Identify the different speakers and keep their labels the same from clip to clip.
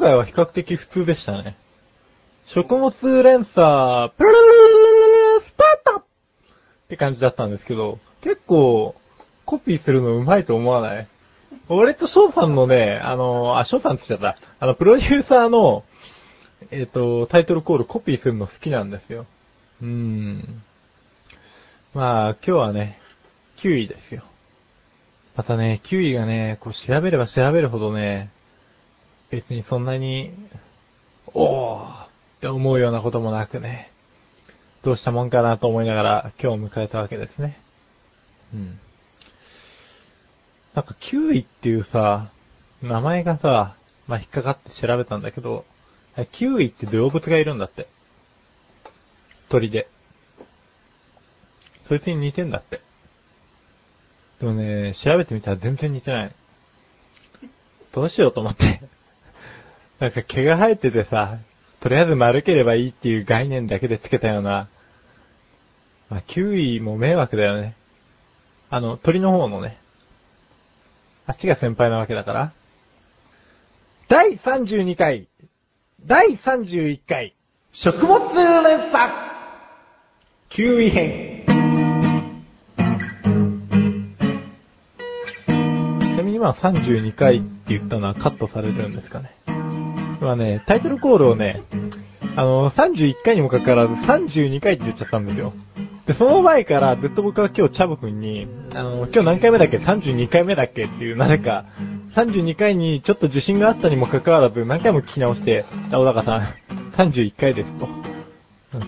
Speaker 1: 今回は比較的普通でしたね。食物連鎖、プルルルルルルスタートって感じだったんですけど、結構、コピーするのうまいと思わない俺と翔さんのね、あの、あ、翔さんって言っちゃった。あの、プロデューサーの、えっ、と、タイトルコールコピーするの好きなんですよ。うーん。まあ、今日はね、9位ですよ。またね、9位がね、こう調べれば調べるほどね、別にそんなに、おーって思うようなこともなくね、どうしたもんかなと思いながら今日を迎えたわけですね。うん。なんか9位っていうさ、名前がさ、まあ、引っかかって調べたんだけど、9位って動物がいるんだって。鳥で。そいつに似てんだって。でもね、調べてみたら全然似てない。どうしようと思って。なんか毛が生えててさ、とりあえず丸ければいいっていう概念だけでつけたような、まあ、キウイも迷惑だよね。あの、鳥の方のね。あっちが先輩なわけだから。第32回、第31回、食物連鎖、キウイ編。ちなみに今32回って言ったのはカットされるんですかね。今ね、タイトルコールをね、あの、31回にもかかわらず32回って言っちゃったんですよ。で、その前からずっと僕は今日チャボくんに、あの、今日何回目だっけ ?32 回目だっけ？っていう、なぜか、32回にちょっと自信があったにもかかわらず何回も聞き直して、あ、小高さん、31回ですと。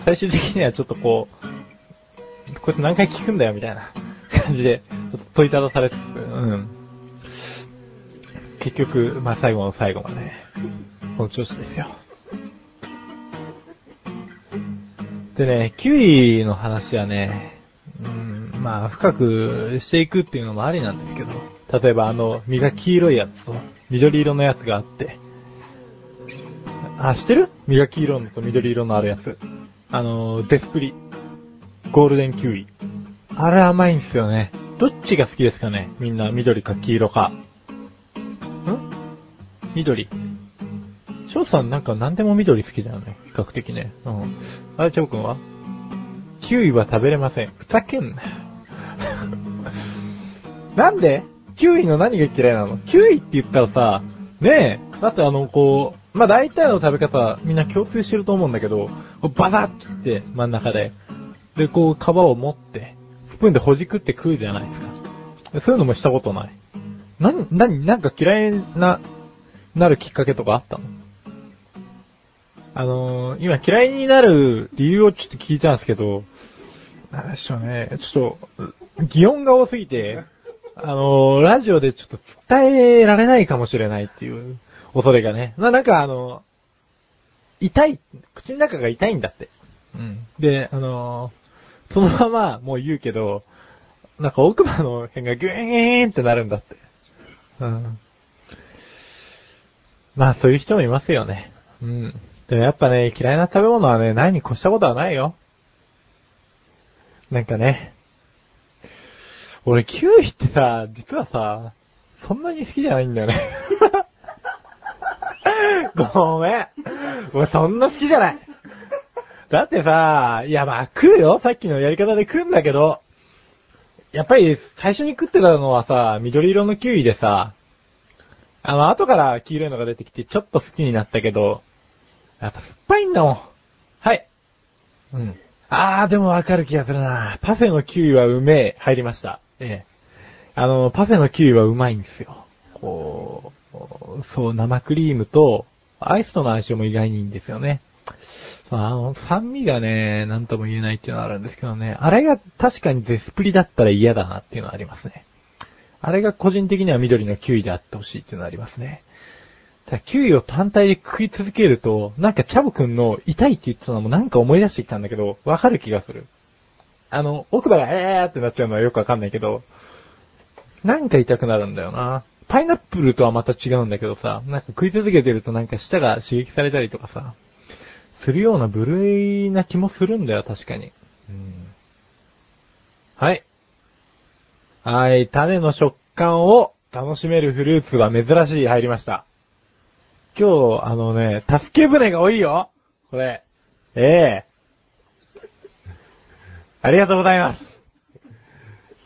Speaker 1: 最終的にはちょっとこう、こうやって何回聞くんだよみたいな感じで、ちょっと問いただされつつ、うん。結局、まあ最後の最後まで、この調子ですよ。でね、キウイの話はね、うん、まあ深くしていくっていうのもありなんですけど、例えばあの、実が黄色いやつと緑色のやつがあって、あ、知ってる？実が黄色のと緑色のあるやつ。あの、デスプリ。ゴールデンキウイ。あれ甘いんですよね。どっちが好きですかね？みんな緑か黄色か。ん？緑。翔さんなんか何でも緑好きだよね。比較的ね。うん。あれ、チョウ君は？キウイは食べれません。ふざけんな。なんで？キウイの何が嫌いなの？キウイって言ったらさ、ねえ、だってあの、こう、まあ、大体の食べ方、みんな共通してると思うんだけど、バサッ切って、真ん中で。で、こう、皮を持って、スプーンでほじくって食うじゃないですか。そういうのもしたことない。なに、なに、なんか嫌いな、なるきっかけとかあったの？あのー、今嫌いになる理由をちょっと聞いたんですけど、なんでしょうね、ちょっと、擬音が多すぎて、あのー、ラジオでちょっと伝えられないかもしれないっていう恐れがね。な、なんかあのー、痛い、口の中が痛いんだって。うん。で、あのー、そのままもう言うけど、なんか奥歯の辺がギューンギューンってなるんだって。うん。まあそういう人もいますよね。うん。でもやっぱね、嫌いな食べ物はね、何に越したことはないよ。なんかね。俺、キウイってさ、実はさ、そんなに好きじゃないんだよね。ごめん。俺そんな好きじゃない。だってさ、いやまあ食うよ。さっきのやり方で食うんだけど。やっぱり最初に食ってたのはさ、緑色のキウイでさ、あの、後から黄色いのが出てきてちょっと好きになったけど、やっぱ酸っぱいんだもん。はい。うん。あー、でもわかる気がするな。パフェのキウイはうめえ。入りました。ええ。あの、パフェのキウイはうまいんですよ。こう、そう、生クリームと、アイスとの相性も意外にいいんですよね。そうあの、酸味がね、なんとも言えないっていうのはあるんですけどね。あれが確かにゼスプリだったら嫌だなっていうのはありますね。あれが個人的には緑のキウイであってほしいっていうのはありますね。ただキウイを単体で食い続けると、なんかチャボくんの痛いって言ってたのもなんか思い出してきたんだけど、わかる気がする。あの、奥歯がえーってなっちゃうのはよくわかんないけど、なんか痛くなるんだよな。パイナップルとはまた違うんだけどさ、なんか食い続けてるとなんか舌が刺激されたりとかさ、するような部類な気もするんだよ、確かに。うん、はい。はい、種の食感を楽しめるフルーツは珍しい入りました。今日、あのね、助け舟が多いよこれ。ええありがとうございます。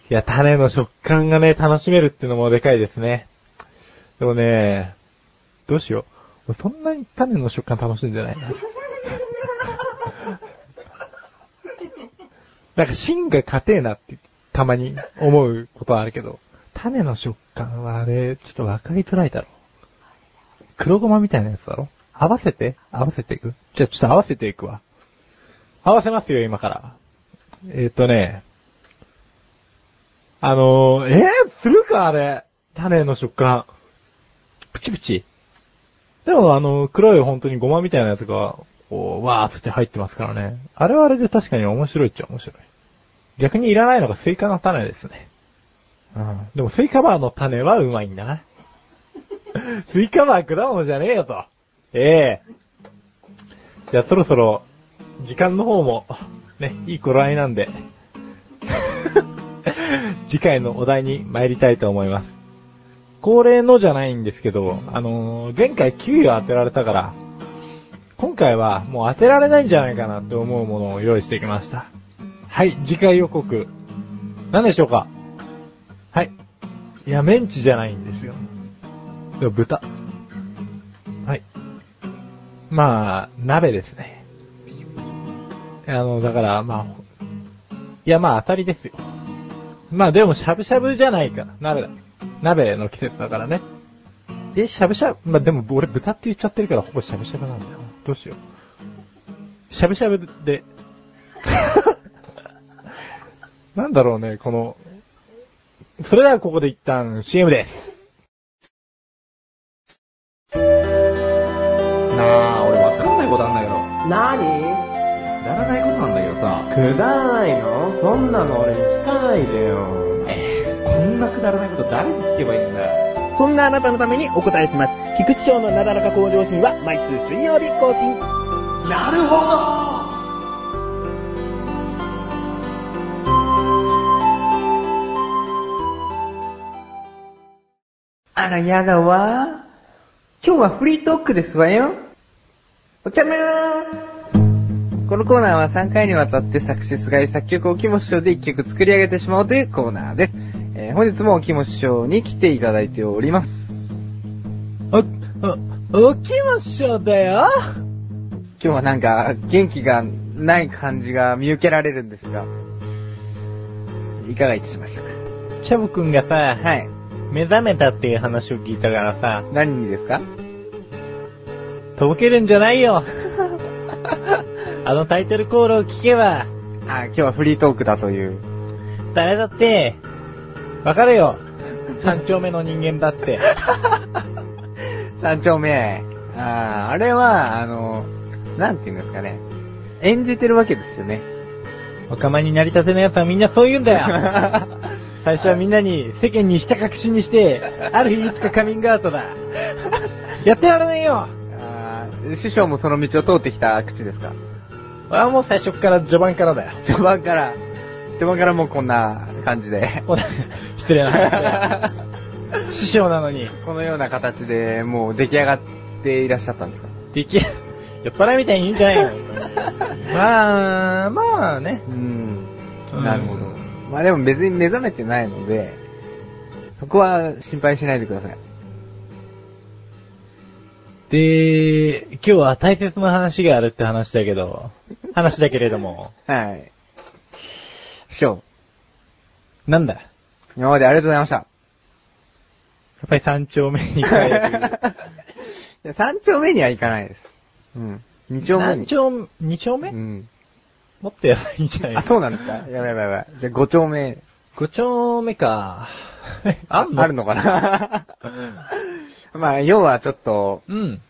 Speaker 1: いや、種の食感がね、楽しめるってのもでかいですね。でもね、どうしよう。俺そんなに種の食感楽しんでない？な。なんか芯が硬えなってたまに思うことはあるけど、種の食感はあれ、ちょっと分かりづらいだろ。黒ごまみたいなやつだろ？合わせて？合わせていく？じゃちょっと合わせていくわ。合わせますよ、今から。えーっ、とね、あのー、えー、するかあれ。種の食感。プチプチ。でもあの、黒い本当にごまみたいなやつが、こう、わーって入ってますからね。あれはあれで確かに面白いっちゃ面白い。逆にいらないのがスイカの種ですね。うん。でもスイカバーの種はうまいんだな。スイカバー果物じゃねえよと。ええじゃあそろそろ、時間の方も、ね、いい頃合いなんで、次回のお題に参りたいと思います。恒例のじゃないんですけど、あのー前回9位を当てられたから、今回はもう当てられないんじゃないかなって思うものを用意してきました。はい、次回予告。何でしょうか？はい。いや、メンチじゃないんですよ。豚。はい。まあ、鍋ですね。あの、だから、まあ、いや、まあ当たりですよ。まあでも、しゃぶしゃぶじゃないから、鍋だ。鍋の季節だからね。え、しゃぶしゃぶ、まあでも俺豚って言っちゃってるからほぼしゃぶしゃぶなんだよ。どうしよう。しゃぶしゃぶで、なんだろうね、この、それではここで一旦 CM です。
Speaker 2: くだらないの？そんなの俺に聞かないでよ。
Speaker 3: えー、こんなくだらないこと誰に聞けばいいんだ？よ。
Speaker 4: そんなあなたのためにお答えします。菊池賞のなだらか向上心は毎週水曜日更新。
Speaker 3: なるほど
Speaker 2: あら、やだわ。今日はフリートークですわよ。お茶目ーこのコーナーは3回にわたって作詞菅井作曲を木本師匠で1曲作り上げてしまおうというコーナーです。えー本日も木本師匠に来ていただいております。
Speaker 1: お、お、起きましょうだよ。
Speaker 2: 今日はなんか元気がない感じが見受けられるんですが、いかがいたしましたか？
Speaker 1: チャボくんがさ、
Speaker 2: はい。
Speaker 1: 目覚めたっていう話を聞いたからさ、
Speaker 2: 何にですか？
Speaker 1: とぼけるんじゃないよ。あのタイトルコールを聞けば、
Speaker 2: あ、今日はフリートークだという。
Speaker 1: 誰だって、わかるよ。三丁目の人間だって。
Speaker 2: 三丁目。あーあれは、あの、なんて言うんですかね。演じてるわけですよね。
Speaker 1: おかまになりたてのやつはみんなそう言うんだよ。最初はみんなに世間にひた隠しにして、ある日いつかカミングアウトだ。やってられないよ。
Speaker 2: あー師匠もその道を通ってきた口ですか？
Speaker 1: 俺はもう最初から序盤からだよ。
Speaker 2: 序盤から、序盤からもうこんな感じで。
Speaker 1: お失礼な話だよ。師匠なのに、
Speaker 2: このような形でもう出来上がっていらっしゃったんですか？
Speaker 1: でき、酔っ払いみたいに言うんじゃないよ。まあ、まあね。
Speaker 2: うん。
Speaker 1: うん
Speaker 2: なるほど。まあでも別に目覚めてないので、そこは心配しないでください。
Speaker 1: で、今日は大切な話があるって話だけど、話だけれども、
Speaker 2: はい。師匠、
Speaker 1: なんだ？や
Speaker 2: 今までありがとうございました。
Speaker 1: っぱり三丁目に帰る。
Speaker 2: いや三丁目には行かないです。うん。二丁目に。
Speaker 1: 何丁、二丁目、
Speaker 2: うん。
Speaker 1: もっとやばいんじゃない？
Speaker 2: あ、そうなんですか？やばいやばいやばい。じゃあ五丁目。
Speaker 1: 五丁目か。あんの
Speaker 2: あるのかな？まあ、要はちょっと、
Speaker 1: うん。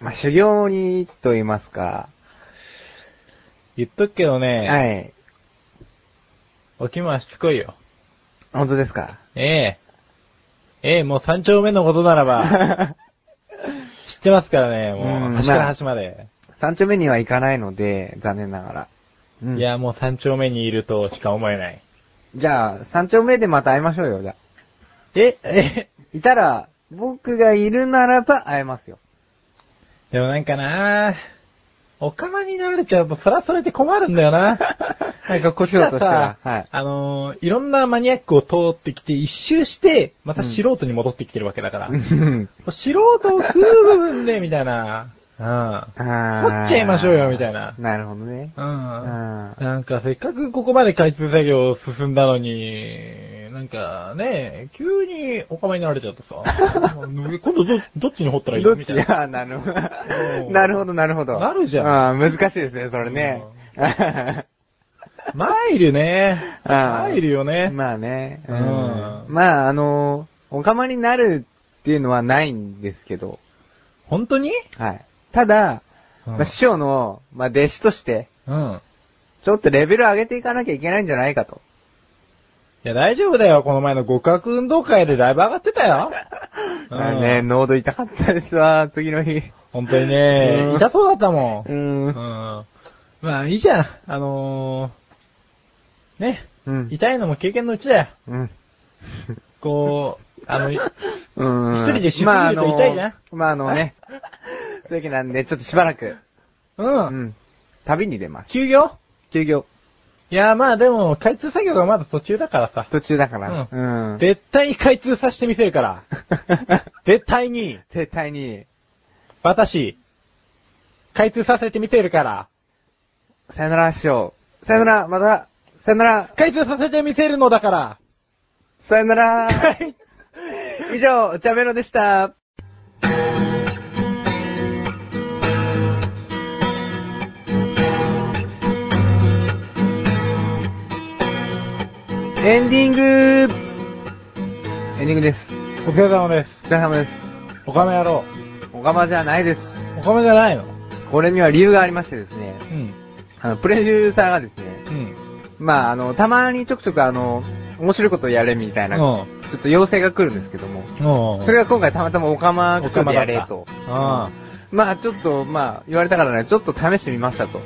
Speaker 2: まあ修行に、と言いますか。
Speaker 1: 言っとくけどね、
Speaker 2: はい。
Speaker 1: おきましつこいよ。
Speaker 2: 本当ですか？
Speaker 1: ええええもう三丁目のことならば、知ってますからね、もう、
Speaker 2: うん
Speaker 1: 端から端まで。
Speaker 2: 三丁目には行かないので、残念ながら。うん
Speaker 1: いや、もう三丁目にいるとしか思えない。
Speaker 2: じゃあ、三丁目でまた会いましょうよ、じゃあ。
Speaker 1: え、え、
Speaker 2: いたら、僕がいるならば会えますよ。
Speaker 1: でもなんかなおかまになられちゃうと、そらそれで困るんだよな。なんかこっちは
Speaker 2: 師匠としては
Speaker 1: さ、
Speaker 2: はい
Speaker 1: あのーいろんなマニアックを通ってきて、一周して、また素人に戻ってきてるわけだから。
Speaker 2: うん。
Speaker 1: 素人を食う部分で、みたいな。うん。
Speaker 2: あ
Speaker 1: 掘っちゃいましょうよみたいな
Speaker 2: なるほどね。
Speaker 1: うん。
Speaker 2: あ
Speaker 1: なんかせっかくここまで開通作業進んだのに、なんかね、急にお構いになられちゃうとさ、今度どどっちに掘ったらいいみたいな。
Speaker 2: あなるほど
Speaker 1: う。ん
Speaker 2: なるほど、なるほど。
Speaker 1: なるじゃん
Speaker 2: 難しいですね、それね。
Speaker 1: 参るね。参るよね。
Speaker 2: まあね。う
Speaker 1: うん
Speaker 2: ん。まあ、あの、おかまになるっていうのはないんですけど、
Speaker 1: 本当に？
Speaker 2: はい。ただ、
Speaker 1: うん
Speaker 2: まあ、師匠の、まあ、弟子として、
Speaker 1: うん。
Speaker 2: ちょっとレベル上げていかなきゃいけないんじゃないかと。
Speaker 1: いや、大丈夫だよ。この前の互角運動会でだいぶ上がってたよ。う ん
Speaker 2: まあね、濃度痛かったですわ、次の日。
Speaker 1: 本当にね
Speaker 2: う、ん
Speaker 1: 痛そうだったもん。
Speaker 2: う。
Speaker 1: うんん。まあ、いいじゃん。あのー、ね。
Speaker 2: うん。
Speaker 1: 痛いのも経験のうちだよ。
Speaker 2: うん。
Speaker 1: こう、あの、
Speaker 2: うん。
Speaker 1: 一人でしすぎると痛いじゃん
Speaker 2: まあ、あのまあ、あのね。そういうわけなんで、ちょっとしばらく、
Speaker 1: う。
Speaker 2: うんん。旅に出ます。
Speaker 1: 休業？
Speaker 2: 休業。
Speaker 1: いや、まあでも、開通作業がまだ途中だからさ。
Speaker 2: 途中だから。うん。
Speaker 1: 絶対に開通させてみせるから。絶対に、
Speaker 2: 絶対に、
Speaker 1: 私、開通させてみせるから。
Speaker 2: さよならしよう。さよなら、また、さよなら、
Speaker 1: 開通させてみせるのだから。
Speaker 2: さよなら。以上、お茶メロでした。エンディングエンディングです。
Speaker 1: お疲れ様です。
Speaker 2: お疲れ様です。
Speaker 1: おかめやろ
Speaker 2: おがまじゃないです。
Speaker 1: う。おかめじゃないの？
Speaker 2: これには理由がありましてですね、
Speaker 1: うん。
Speaker 2: あの、プロデューサーがですね、
Speaker 1: うん。
Speaker 2: まあ、あの、たまにちょくちょくあの、面白いことやれみたいな、ちょっと要請が来るんですけども、
Speaker 1: うん。
Speaker 2: それが今回たまたまオカマクソでやれと。
Speaker 1: あ
Speaker 2: まあちょっと、まあ言われたからね、ちょっと試してみましたと。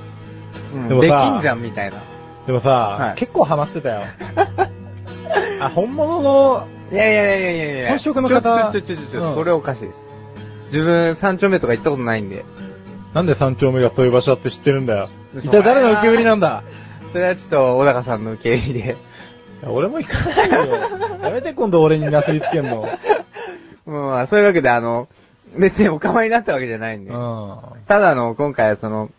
Speaker 2: うん
Speaker 1: でもさ
Speaker 2: できんじゃんみたいな。
Speaker 1: あ。でもさ、
Speaker 2: はい
Speaker 1: 結構ハマってたよ。あ、本物の、
Speaker 2: いやいやいやいやいや
Speaker 1: 本職の方
Speaker 2: ちょちょちょちょちょ、
Speaker 1: うん
Speaker 2: それおかしいです。自分三丁目とか行ったことないんで。
Speaker 1: なんで三丁目がそういう場所だって知ってるんだよ。
Speaker 2: 嘘
Speaker 1: 一体誰の受け売りなんだ？
Speaker 2: それはちょっと小高さんの受け入りで。
Speaker 1: いや俺も行かないよ。やめて今度俺になすりつけんの。
Speaker 2: うん、まあそういうわけであの、別にお構いになったわけじゃないんで。
Speaker 1: う
Speaker 2: ただあの、今回はその、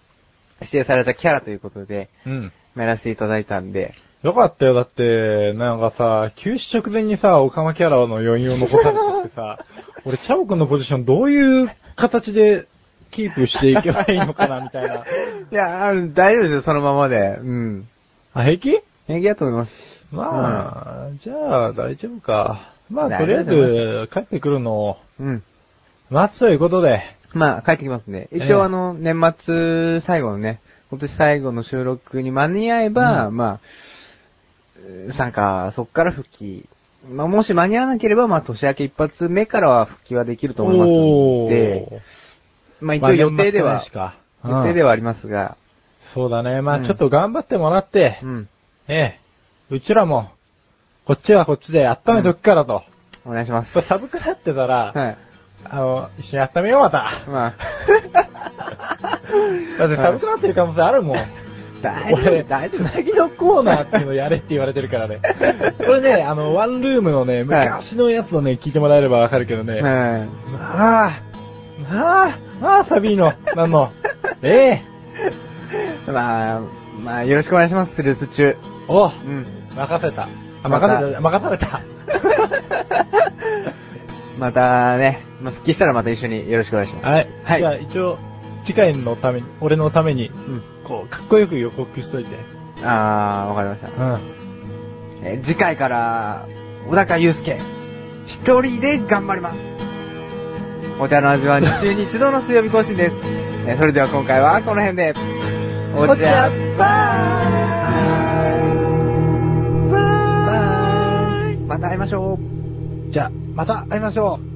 Speaker 2: 指定されたキャラということで、
Speaker 1: ん。うん。
Speaker 2: やらせていただいたんで、
Speaker 1: よかったよ。だって、なんかさ、休止直前にさ、オカマキャラの余韻を残されててさ、俺、チャボくんのポジションどういう形でキープしていけばいいのかな、みたいな。
Speaker 2: いや、あの大丈夫ですよ、そのままで。うん。
Speaker 1: あ、平気？
Speaker 2: 平気だと思います。
Speaker 1: まあ、じゃあ、大丈夫か。まあ、
Speaker 2: 大
Speaker 1: とりあえず、帰ってくるのを
Speaker 2: うん。
Speaker 1: 待つということで、
Speaker 2: まあ、帰ってきますね。一
Speaker 1: ええ
Speaker 2: 応あの、年末最後のね、今年最後の収録に間に合えば、
Speaker 1: うん
Speaker 2: まあ、えーなんか、そっから復帰。まあ、もし間に合わなければ、まあ、年明け一発目からは復帰はできると思いますので、まあ一応予定では、
Speaker 1: まあ年末年始か
Speaker 2: 予定ではありますが、
Speaker 1: そうだね。まあ、
Speaker 2: うん
Speaker 1: ちょっと頑張ってもらって、
Speaker 2: うん。
Speaker 1: ええ、うちらも、こっちはこっちで温めとくからと。
Speaker 2: お願いします。
Speaker 1: これ寒くなってたら、
Speaker 2: はい。
Speaker 1: あの、一緒に温めようまた。
Speaker 2: ま
Speaker 1: だって寒くなってる可能性あるもん。
Speaker 2: あ、大丈
Speaker 1: 俺、
Speaker 2: 夫、大丈
Speaker 1: つなぎのコーナーっていうのやれって言われてるからね。これね、あの、ワンルームのね、昔のやつをね、聞いてもらえればわかるけどね。まあ、まあ、まあ、サビーノ、なんの。ええ
Speaker 2: まあ、まあ、よろしくお願いします、留守中。
Speaker 1: お
Speaker 2: うん。
Speaker 1: 任せた。あ、任せた、任された。
Speaker 2: またね、まあ、復帰したらまた一緒によろしくお願いします。
Speaker 1: はい。
Speaker 2: はい
Speaker 1: じゃあ、一応、次回のために、俺のために、
Speaker 2: うん。
Speaker 1: こう、かっこよく予告しといて。
Speaker 2: あー、わかりました。
Speaker 1: うん。
Speaker 2: えー次回から、小高祐介、一人で頑張ります。お茶の味は2週に一度の水曜日更新です。えーそれでは今回はこの辺で、お茶
Speaker 1: お茶
Speaker 2: バーイまた会いましょう。
Speaker 1: じゃあ、また会いましょう。